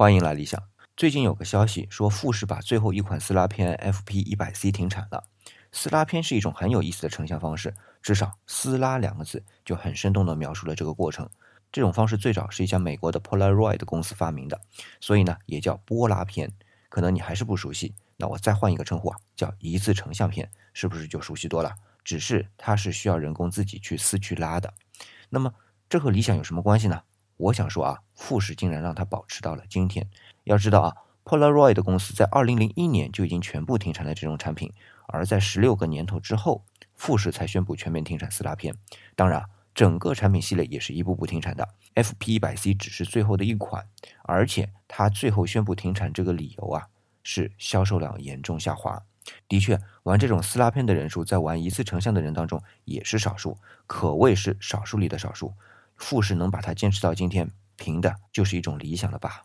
欢迎来理想。最近有个消息说，富士把最后一款撕拉片 FP 一百 C 停产了。撕拉片是一种很有意思的成像方式，至少“撕拉”两个字就很生动地描述了这个过程。这种方式最早是一家美国的 Polaroid 公司发明的，所以呢也叫波拉片。可能你还是不熟悉，那我再换一个称呼啊，叫一次成像片，是不是就熟悉多了？只是它是需要人工自己去撕去拉的。那么这和理想有什么关系呢？我想说啊，富士竟然让它保持到了今天。要知道啊，Polaroid 公司在2001年就已经全部停产了这种产品，而在十六个年头之后，富士才宣布全面停产撕拉片。当然，整个产品系列也是一步步停产的，FP100C 只是最后的一款，而且它最后宣布停产这个理由啊，是销售量严重下滑。的确，玩这种撕拉片的人数在玩一次成像的人当中也是少数，可谓是少数里的少数。富士能把它坚持到今天，凭的就是一种理想了吧。